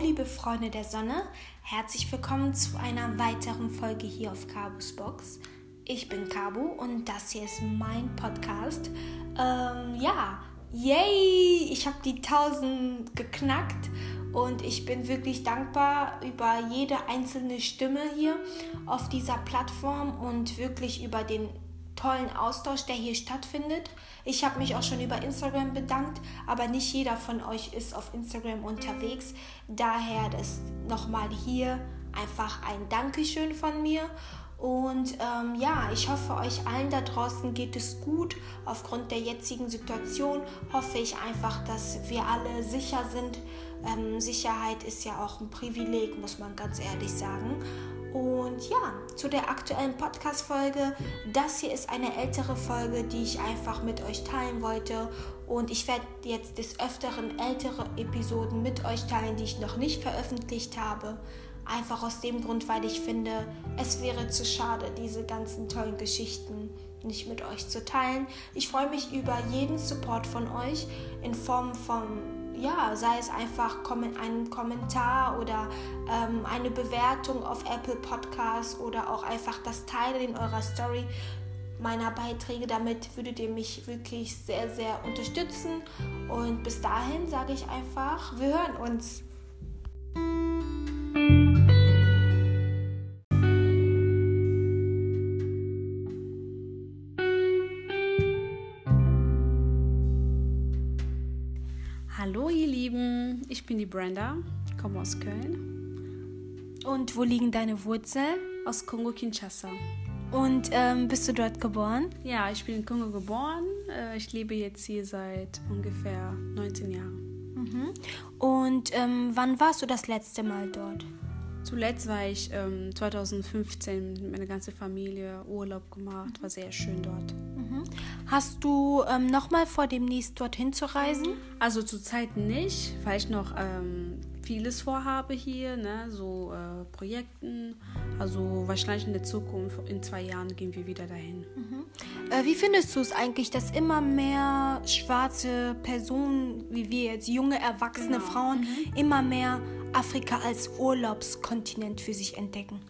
Liebe Freunde der Sonne. Herzlich willkommen zu einer weiteren Folge hier auf Kabus Box. Ich bin Kabu und das hier ist mein Podcast. Ähm, ja, yay! Ich habe die 1000 geknackt und ich bin wirklich dankbar über jede einzelne Stimme hier auf dieser Plattform und wirklich über den tollen Austausch, der hier stattfindet. Ich habe mich auch schon über Instagram bedankt, aber nicht jeder von euch ist auf Instagram unterwegs. Daher das nochmal hier einfach ein Dankeschön von mir. Und ähm, ja, ich hoffe, euch allen da draußen geht es gut. Aufgrund der jetzigen Situation hoffe ich einfach, dass wir alle sicher sind. Ähm, Sicherheit ist ja auch ein Privileg, muss man ganz ehrlich sagen. Und ja, zu der aktuellen Podcast-Folge. Das hier ist eine ältere Folge, die ich einfach mit euch teilen wollte. Und ich werde jetzt des Öfteren ältere Episoden mit euch teilen, die ich noch nicht veröffentlicht habe. Einfach aus dem Grund, weil ich finde, es wäre zu schade, diese ganzen tollen Geschichten nicht mit euch zu teilen. Ich freue mich über jeden Support von euch in Form von ja, sei es einfach ein Kommentar oder ähm, eine Bewertung auf Apple Podcasts oder auch einfach das Teilen in eurer Story meiner Beiträge. Damit würdet ihr mich wirklich sehr, sehr unterstützen. Und bis dahin sage ich einfach, wir hören uns. Die Brenda, komme aus Köln. Und wo liegen deine Wurzeln? Aus Kongo-Kinshasa. Und ähm, bist du dort geboren? Ja, ich bin in Kongo geboren. Äh, ich lebe jetzt hier seit ungefähr 19 Jahren. Mhm. Und ähm, wann warst du das letzte Mal dort? Zuletzt war ich ähm, 2015 mit meiner ganzen Familie Urlaub gemacht. War sehr schön dort. Hast du ähm, nochmal vor, demnächst dorthin zu reisen? Also zurzeit nicht, weil ich noch ähm, vieles vorhabe hier, ne? so äh, Projekten. Also wahrscheinlich in der Zukunft, in zwei Jahren gehen wir wieder dahin. Mhm. Äh, wie findest du es eigentlich, dass immer mehr schwarze Personen, wie wir jetzt, junge, erwachsene genau. Frauen, mhm. immer mehr Afrika als Urlaubskontinent für sich entdecken?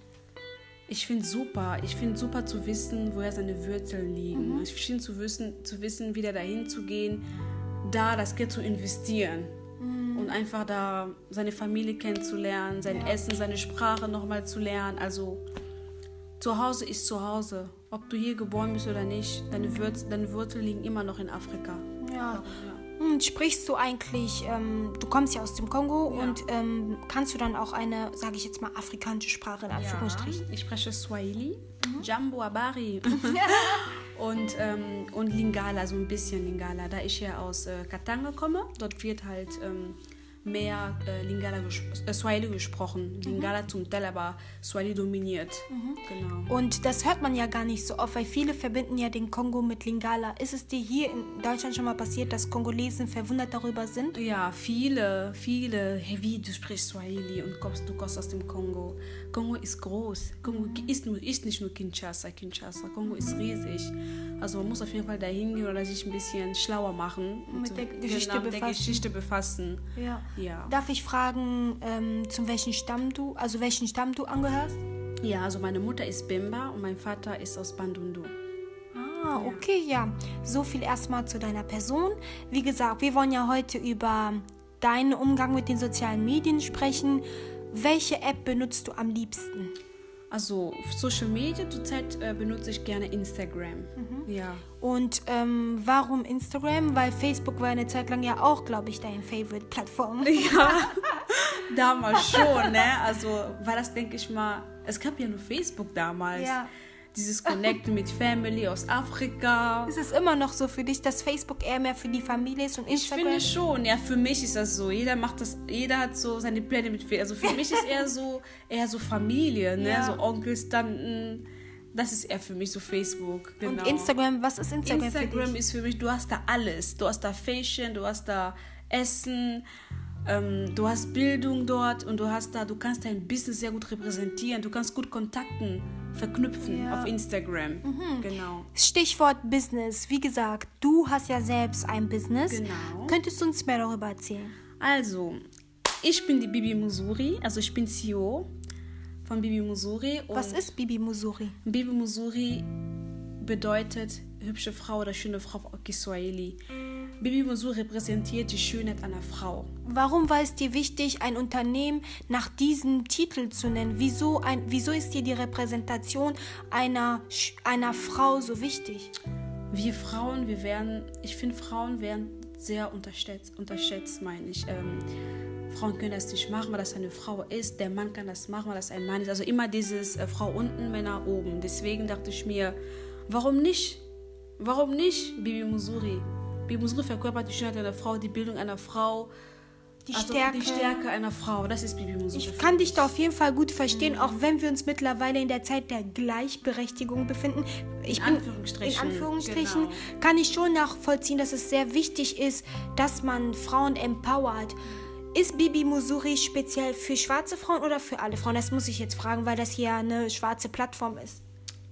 Ich finde super. Ich finde super zu wissen, woher seine Wurzeln liegen. Mhm. Ich finde zu wissen, zu wissen, wieder dahin zu gehen, da das Geld zu investieren mhm. und einfach da seine Familie kennenzulernen, sein ja. Essen, seine Sprache nochmal zu lernen. Also zu Hause ist zu Hause. Ob du hier geboren bist oder nicht, deine, Wurzel, deine Wurzeln liegen immer noch in Afrika. Ja. ja. Hm, sprichst du eigentlich, ähm, du kommst ja aus dem Kongo ja. und ähm, kannst du dann auch eine, sage ich jetzt mal, afrikanische Sprache in Anführungsstrichen? Ja, ich spreche Swahili, mhm. Jambo Abari und, ähm, und Lingala, so ein bisschen Lingala. Da ich ja aus äh, Katanga komme, dort wird halt ähm, mehr äh, Lingala äh, Swahili gesprochen. Lingala mhm. zum Teil aber Swahili dominiert. Mhm. Genau. Und das hört man ja gar nicht so oft, weil viele verbinden ja den Kongo mit Lingala. Ist es dir hier in Deutschland schon mal passiert, dass Kongolesen verwundert darüber sind? Ja, viele, viele. Hey, wie du sprichst Swahili und kommst, du kommst aus dem Kongo. Kongo ist groß. Kongo mhm. ist, nur, ist nicht nur Kinshasa, Kinshasa. Kongo ist riesig. Also man muss auf jeden Fall dahin gehen oder sich ein bisschen schlauer machen. Mit der Geschichte, genau, befassen. der Geschichte befassen. Ja. Ja. Darf ich fragen, ähm, zum welchen Stamm du, also welchen Stamm du angehörst? Ja, also meine Mutter ist Bemba und mein Vater ist aus Bandundu. Ah, okay, ja. So viel erstmal zu deiner Person. Wie gesagt, wir wollen ja heute über deinen Umgang mit den sozialen Medien sprechen. Welche App benutzt du am liebsten? Also Social Media zurzeit äh, benutze ich gerne Instagram. Mhm. Ja. Und ähm, warum Instagram? Weil Facebook war eine Zeit lang ja auch, glaube ich, deine Favorite-Plattform. Ja, damals schon, ne? Also war das, denke ich mal, es gab ja nur Facebook damals. Ja dieses Connecten mit Family aus Afrika. Ist es immer noch so für dich, dass Facebook eher mehr für die Familie ist und Instagram? Ich finde schon, ja, für mich ist das so. Jeder macht das, jeder hat so seine Pläne mit Facebook. Also für mich ist eher so, eher so Familie, ne? Ja. So Onkels, Tanten. Das ist eher für mich so Facebook. Genau. Und Instagram, was ist Instagram, Instagram für ist für mich, du hast da alles. Du hast da Fashion, du hast da Essen, ähm, du hast Bildung dort und du hast da, du kannst dein Business sehr gut repräsentieren, du kannst gut Kontakten verknüpfen ja. auf Instagram. Mhm. Genau. Stichwort Business. Wie gesagt, du hast ja selbst ein Business. Genau. Könntest du uns mehr darüber erzählen? Also, ich bin die Bibi Musuri, also ich bin CEO von Bibi Musuri. Was ist Bibi Musuri? Bibi Musuri bedeutet hübsche Frau oder schöne Frau auf Kiswahili. Bibi Musuri repräsentiert die Schönheit einer Frau. Warum war es dir wichtig, ein Unternehmen nach diesem Titel zu nennen? Wieso, ein, wieso ist dir die Repräsentation einer, einer Frau so wichtig? Wir Frauen, wir werden, ich finde, Frauen werden sehr unterschätzt, unterschätzt meine ich. Ähm, Frauen können das nicht machen, weil das eine Frau ist. Der Mann kann das machen, weil das ein Mann ist. Also immer dieses äh, Frau unten, Männer oben. Deswegen dachte ich mir, warum nicht? Warum nicht Bibi Musuri? Bibi Musuri verkörpert die Schönheit einer Frau, die Bildung einer Frau. Die, also Stärke. die Stärke einer Frau, das ist Bibi Musuri. Ich kann dich da auf jeden Fall gut verstehen, mhm. auch wenn wir uns mittlerweile in der Zeit der Gleichberechtigung befinden. Ich in bin, Anführungsstrichen. In Anführungsstrichen genau. kann ich schon nachvollziehen, dass es sehr wichtig ist, dass man Frauen empowert. Ist Bibi Musuri speziell für schwarze Frauen oder für alle Frauen? Das muss ich jetzt fragen, weil das hier eine schwarze Plattform ist.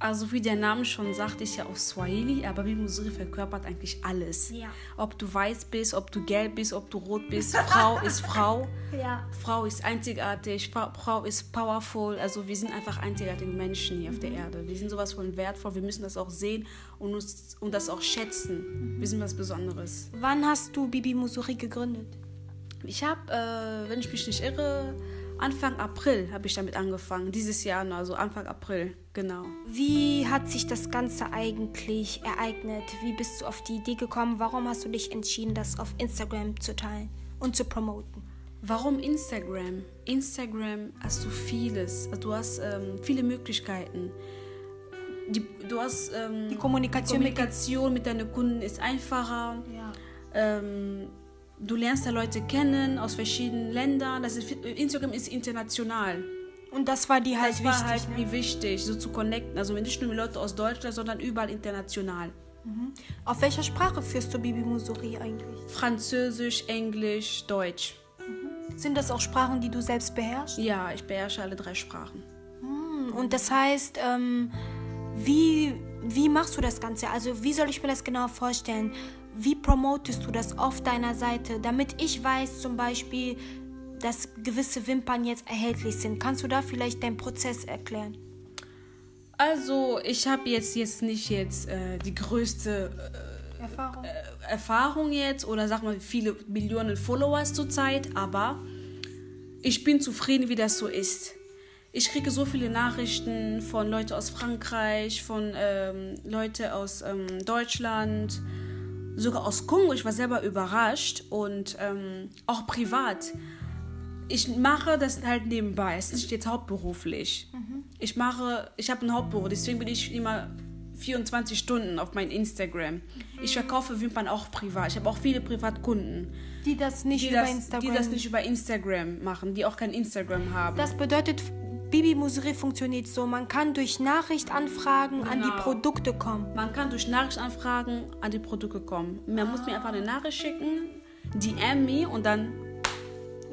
Also wie der Name schon sagt, ist ja aus Swahili, aber Bibi Musuri verkörpert eigentlich alles. Ja. Ob du weiß bist, ob du gelb bist, ob du rot bist, Frau ist Frau. Ja. Frau ist einzigartig, Frau ist powerful. Also wir sind einfach einzigartige Menschen hier auf der Erde. Wir sind sowas von wertvoll, wir müssen das auch sehen und, uns, und das auch schätzen. Wir sind was Besonderes. Wann hast du Bibi Musuri gegründet? Ich habe, äh, wenn ich mich nicht irre, Anfang April habe ich damit angefangen. Dieses Jahr, also Anfang April, genau. Wie hat sich das Ganze eigentlich ereignet? Wie bist du auf die Idee gekommen? Warum hast du dich entschieden, das auf Instagram zu teilen und zu promoten? Warum Instagram? Instagram hast du vieles. Du hast ähm, viele Möglichkeiten. Die, du hast ähm, die Kommunikation, Kommunikation mit, mit deinen Kunden ist einfacher. Ja. Ähm, du lernst da Leute kennen aus verschiedenen Ländern. Das ist, Instagram ist international. Und das war die halt das wichtig. war halt ne? wichtig, so zu connecten. Also nicht nur mit Leuten aus Deutschland, sondern überall international. Mhm. Auf welcher Sprache führst du Bibi Musuri eigentlich? Französisch, Englisch, Deutsch. Mhm. Sind das auch Sprachen, die du selbst beherrschst? Ja, ich beherrsche alle drei Sprachen. Mhm. Und das heißt, ähm, wie, wie machst du das Ganze? Also wie soll ich mir das genau vorstellen? Wie promotest du das auf deiner Seite, damit ich weiß zum Beispiel, dass gewisse Wimpern jetzt erhältlich sind. Kannst du da vielleicht deinen Prozess erklären? Also ich habe jetzt jetzt nicht jetzt äh, die größte äh, Erfahrung. Äh, Erfahrung jetzt oder sag mal viele Millionen Followers zurzeit, aber ich bin zufrieden, wie das so ist. Ich kriege so viele Nachrichten von Leuten aus Frankreich, von ähm, Leuten aus ähm, Deutschland, sogar aus Kongo. Ich war selber überrascht und ähm, auch privat. Ich mache das halt nebenbei. Es ist nicht jetzt hauptberuflich. Mhm. Ich mache, ich habe einen Hauptberuf, deswegen bin ich immer 24 Stunden auf mein Instagram. Ich verkaufe Wimpern auch privat. Ich habe auch viele Privatkunden. Die das nicht die über das, Instagram Die das nicht über Instagram machen, die auch kein Instagram haben. Das bedeutet, Bibi Musri funktioniert so, man kann durch Nachrichtanfragen genau. an die. Produkte kommen. Man kann durch Nachrichtanfragen an die Produkte kommen. Man ah. muss mir einfach eine Nachricht schicken, DM me und dann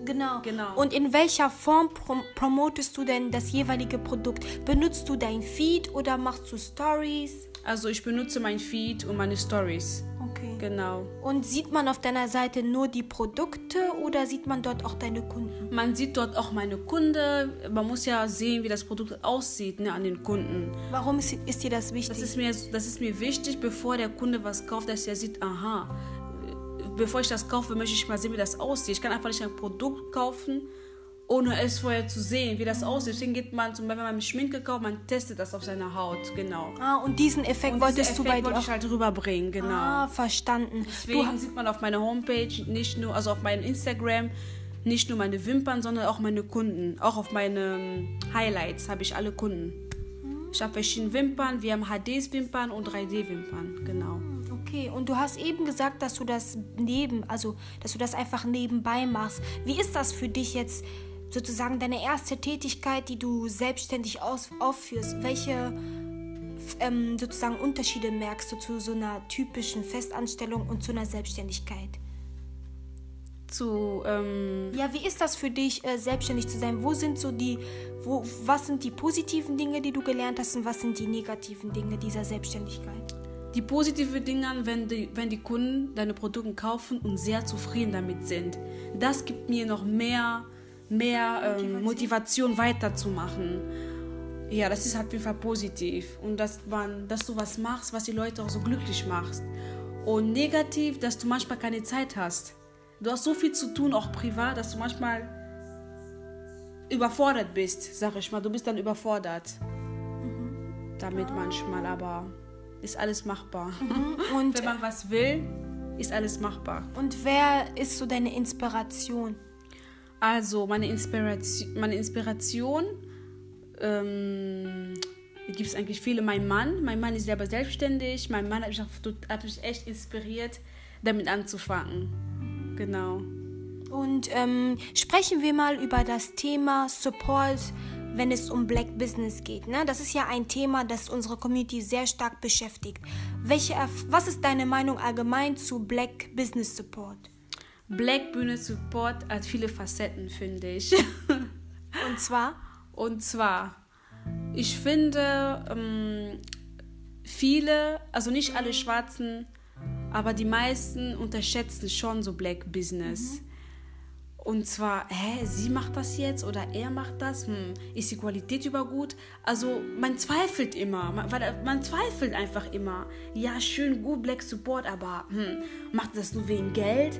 Genau. genau. Und in welcher Form prom promotest du denn das jeweilige Produkt? Benutzt du dein Feed oder machst du Stories? Also ich benutze mein Feed und meine Stories. Okay. Genau. Und sieht man auf deiner Seite nur die Produkte oder sieht man dort auch deine Kunden? Man sieht dort auch meine Kunden. Man muss ja sehen, wie das Produkt aussieht ne, an den Kunden. Warum ist, ist dir das wichtig? Das ist, mir, das ist mir wichtig, bevor der Kunde was kauft, dass er sieht, aha, bevor ich das kaufe, möchte ich mal sehen, wie das aussieht. Ich kann einfach nicht ein Produkt kaufen ohne es vorher zu sehen, wie das aussieht. Deswegen geht man zum Beispiel, wenn man Schminke kauft, man testet das auf seiner Haut, genau. Ah, und diesen Effekt und wolltest du bei dir wollte ich halt rüberbringen, genau. Ah, verstanden. Deswegen du sieht man auf meiner Homepage nicht nur, also auf meinem Instagram, nicht nur meine Wimpern, sondern auch meine Kunden. Auch auf meinen Highlights habe ich alle Kunden. Ich habe verschiedene Wimpern, wir haben HD-Wimpern und 3D-Wimpern, genau. Okay, und du hast eben gesagt, dass du das neben, also dass du das einfach nebenbei machst. Wie ist das für dich jetzt? Sozusagen deine erste Tätigkeit, die du selbstständig aus, aufführst, welche ähm, sozusagen Unterschiede merkst du zu so einer typischen Festanstellung und zu einer Selbstständigkeit? Zu, ähm ja, wie ist das für dich, äh, selbstständig zu sein? Wo sind so die, wo, was sind die positiven Dinge, die du gelernt hast und was sind die negativen Dinge dieser Selbstständigkeit? die positiven Dinge, wenn die, wenn die Kunden deine Produkte kaufen und sehr zufrieden damit sind. Das gibt mir noch mehr, mehr ähm, Motivation weiterzumachen. Ja, das ist halt auf jeden Fall positiv. Und dass, man, dass du was machst, was die Leute auch so glücklich macht. Und negativ, dass du manchmal keine Zeit hast. Du hast so viel zu tun, auch privat, dass du manchmal überfordert bist, sag ich mal. Du bist dann überfordert. Mhm. Damit manchmal, aber ist alles machbar. Mhm. Und wenn man was will, ist alles machbar. Und wer ist so deine Inspiration? Also, meine Inspiration, meine Inspiration ähm, gibt es eigentlich viele. Mein Mann, mein Mann ist selber selbstständig. Mein Mann hat mich, hat mich echt inspiriert, damit anzufangen. Genau. Und ähm, sprechen wir mal über das Thema Support, wenn es um Black Business geht. Ne? Das ist ja ein Thema, das unsere Community sehr stark beschäftigt. Welche, was ist deine Meinung allgemein zu Black Business Support? Black Business Support hat viele Facetten, finde ich. Und zwar? Und zwar, ich finde, ähm, viele, also nicht alle Schwarzen, aber die meisten unterschätzen schon so Black Business. Mhm. Und zwar, hä, sie macht das jetzt oder er macht das? Hm, ist die Qualität über gut? Also man zweifelt immer, man, man zweifelt einfach immer. Ja, schön, gut, Black Support, aber hm, macht das nur wegen Geld?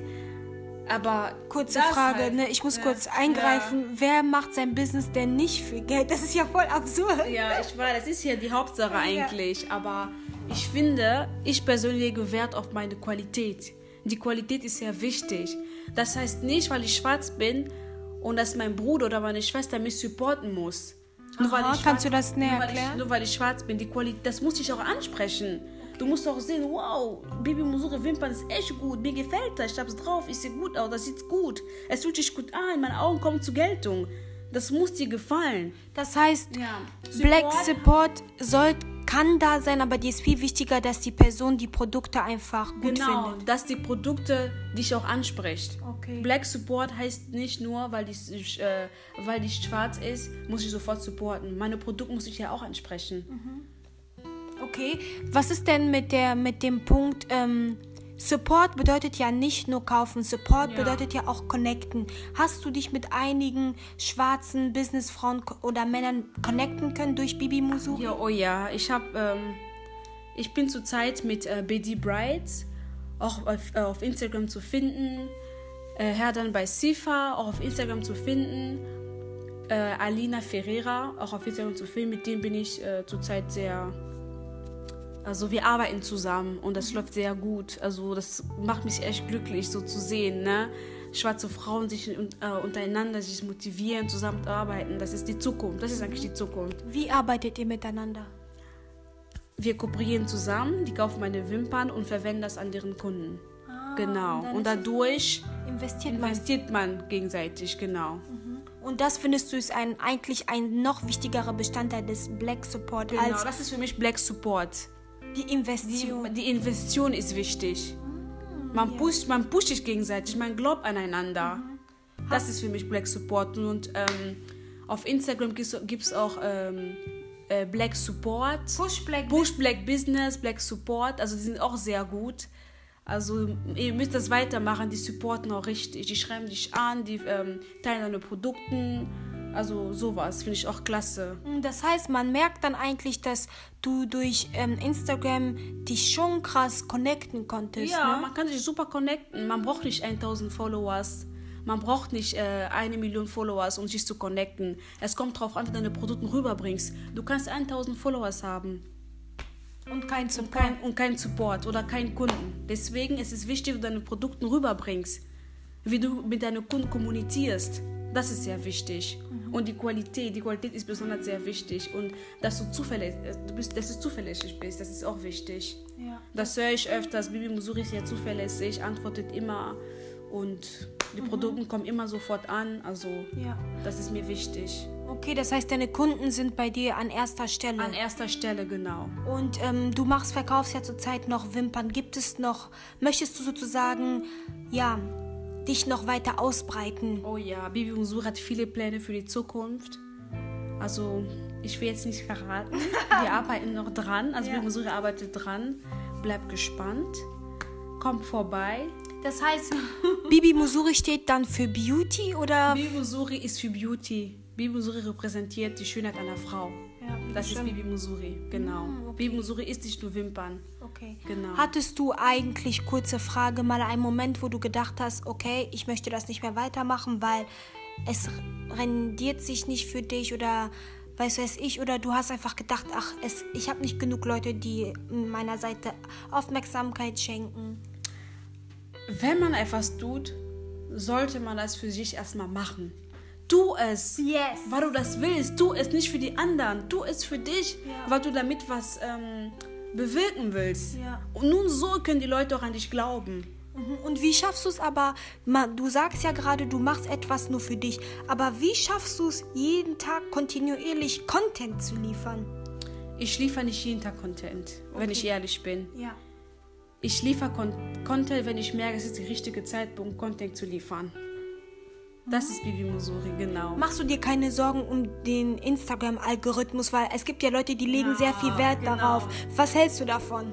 Aber kurze Frage, halt, ne? Ich muss ja, kurz eingreifen. Ja. Wer macht sein Business denn nicht für Geld? Das ist ja voll absurd. Ja, ich weiß, das ist ja die Hauptsache eigentlich. Ja. Aber ich finde, ich persönlich lege Wert auf meine Qualität. Die Qualität ist sehr wichtig. Das heißt nicht, weil ich schwarz bin und dass mein Bruder oder meine Schwester mich supporten muss. Nur Aha, kannst schwarz, du das näher nur erklären? Ich, nur weil ich schwarz bin, die Qualität, das muss ich auch ansprechen. Du musst auch sehen, wow, Baby Musure Wimpern ist echt gut, mir gefällt das, ich hab's drauf, ich sehe gut aus, das sieht gut, es fühlt sich gut an, meine Augen kommen zur Geltung. Das muss dir gefallen. Das heißt, ja. Black Support sollte kann da sein, aber dir ist viel wichtiger, dass die Person die Produkte einfach gut genau, findet. dass die Produkte dich auch anspricht. Okay. Black Support heißt nicht nur, weil die, äh, weil die schwarz ist, muss ich sofort supporten. Meine Produkte muss ich ja auch ansprechen. Mhm. Okay, was ist denn mit, der, mit dem Punkt, ähm, Support bedeutet ja nicht nur kaufen, Support ja. bedeutet ja auch connecten. Hast du dich mit einigen schwarzen Businessfrauen oder Männern connecten können durch Bibi Musuri? Ja, oh ja, ich habe, ähm, ich bin zurzeit mit äh, BD Brides auch auf, äh, auf Instagram zu finden. Äh, Herr dann bei Sifa auch auf Instagram zu finden. Äh, Alina Ferreira auch auf Instagram zu finden. Mit dem bin ich äh, zurzeit sehr also wir arbeiten zusammen und das läuft sehr gut. Also das macht mich echt glücklich, so zu sehen, ne? Schwarze Frauen sich äh, untereinander sich motivieren, zusammenarbeiten. Das ist die Zukunft. Das ist eigentlich die Zukunft. Wie arbeitet ihr miteinander? Wir kooperieren zusammen, die kaufen meine Wimpern und verwenden das an deren Kunden. Ah, genau. Und, dadurch investiert, investiert man. man. gegenseitig, genau. Mhm. Und das findest du ist ein, eigentlich ein noch wichtigerer Bestandteil des Black Support. Genau, als das ist für mich Black Support. Die Investition. Die, die Investition ist wichtig. Man, ja. pusht, man pusht sich gegenseitig, man glaubt aneinander. Mhm. Das ist für mich Black Support. Und ähm, auf Instagram gibt es auch ähm, äh, Black Support. Push Black, Push Black Business, Black Support. Also die sind auch sehr gut. Also ihr müsst das weitermachen, die supporten auch richtig. Die schreiben dich an, die ähm, teilen deine Produkte also sowas finde ich auch klasse. Mm, das heißt, man merkt dann eigentlich, dass du durch ähm, Instagram dich schon krass connecten konntest. Ja, ne? man kann sich super connecten. Man braucht nicht 1000 Followers. Man braucht nicht äh, eine Million Followers, um sich zu connecten. Es kommt darauf an, wie du deine Produkte rüberbringst. Du kannst 1000 Followers haben. Und kein Support. Und kein, und kein Support oder keinen Kunden. Deswegen ist es wichtig, wie du deine Produkte rüberbringst. Wie du mit deinen Kunden kommunizierst. Das ist sehr wichtig. Mhm. Und die Qualität, die Qualität ist besonders sehr wichtig. Und dass du zuverlässig, äh, du bist, dass du zuverlässig bist, das ist auch wichtig. Ja. Das höre ich öfters. Bibi Musuri ist ja zuverlässig, antwortet immer und die mhm. Produkte kommen immer sofort an. Also ja. das ist mir wichtig. Okay, das heißt, deine Kunden sind bei dir an erster Stelle. An erster Stelle, genau. Und ähm, du machst, verkaufst ja zurzeit noch Wimpern. Gibt es noch, möchtest du sozusagen, ja, dich noch weiter ausbreiten. Oh ja, Bibi Unsur hat viele Pläne für die Zukunft. Also, ich will jetzt nicht verraten. Wir arbeiten noch dran. Also, ja. Bibi Unsur arbeitet dran. bleib gespannt. Kommt vorbei. Das heißt, Bibi Musuri steht dann für Beauty oder? Bibi Musuri ist für Beauty. Bibi Musuri repräsentiert die Schönheit einer Frau. Ja, das stimmt. ist Bibi Musuri, genau. Mm, okay. Bibi Musuri ist nicht nur Wimpern. Okay. Genau. Hattest du eigentlich, kurze Frage, mal einen Moment, wo du gedacht hast, okay, ich möchte das nicht mehr weitermachen, weil es rendiert sich nicht für dich oder weiß weiß ich, oder du hast einfach gedacht, ach, es, ich habe nicht genug Leute, die meiner Seite Aufmerksamkeit schenken. Wenn man etwas tut, sollte man das für sich erstmal machen. Tu es, Yes. weil du das willst. Tu es nicht für die anderen. Tu es für dich, Ja. weil du damit was ähm, bewirken willst. Ja. Und nun so können die Leute auch an dich glauben. Mhm. Und wie schaffst du es aber, du sagst ja gerade, du machst etwas nur für dich, aber wie schaffst du es, jeden Tag kontinuierlich Content zu liefern? Ich liefere nicht jeden Tag Content, wenn Okay. ich ehrlich bin. Ja. Ich liefere Con Content, wenn ich merke, es ist der richtige Zeitpunkt, Content zu liefern. Das ist Bibi Musuri, genau. Machst du dir keine Sorgen um den Instagram-Algorithmus, weil es gibt ja Leute, die legen Ja, sehr viel Wert genau. darauf. Was hältst du davon?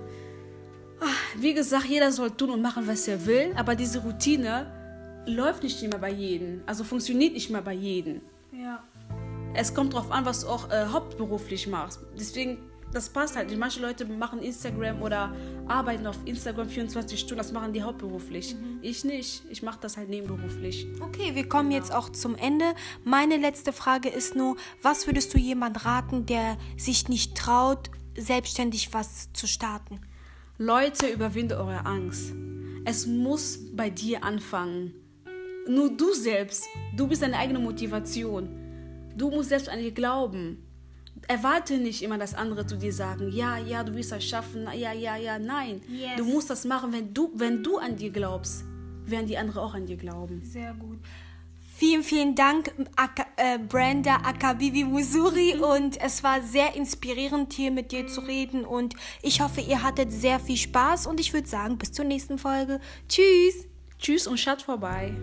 Wie gesagt, jeder soll tun und machen, was er will, aber diese Routine läuft nicht immer bei jedem. Also funktioniert nicht immer bei jedem. Ja. Es kommt darauf an, was du auch äh, hauptberuflich machst. Deswegen, das passt halt. Manche Leute machen Instagram oder arbeiten auf Instagram 24 Stunden, das machen die hauptberuflich. Ich nicht. Ich mache das halt nebenberuflich. Okay, wir kommen jetzt auch zum Ende. Meine letzte Frage ist nur, was würdest du jemand raten, der sich nicht traut, selbstständig was zu starten? Leute, überwinde eure Angst. Es muss bei dir anfangen. Nur du selbst. Du bist deine eigene Motivation. Du musst selbst an dir glauben. Erwarte nicht immer, dass andere zu dir sagen, ja, ja, du wirst das schaffen, ja, ja, ja, nein. Yes. Du musst das machen, wenn du, wenn du an dir glaubst, werden die anderen auch an dir glauben. Sehr gut. Vielen, vielen Dank, Aka, äh, Brenda Akabibi Musuri. Und es war sehr inspirierend, hier mit dir zu reden. Und ich hoffe, ihr hattet sehr viel Spaß. Und ich würde sagen, bis zur nächsten Folge. Tschüss. Tschüss und schaut vorbei.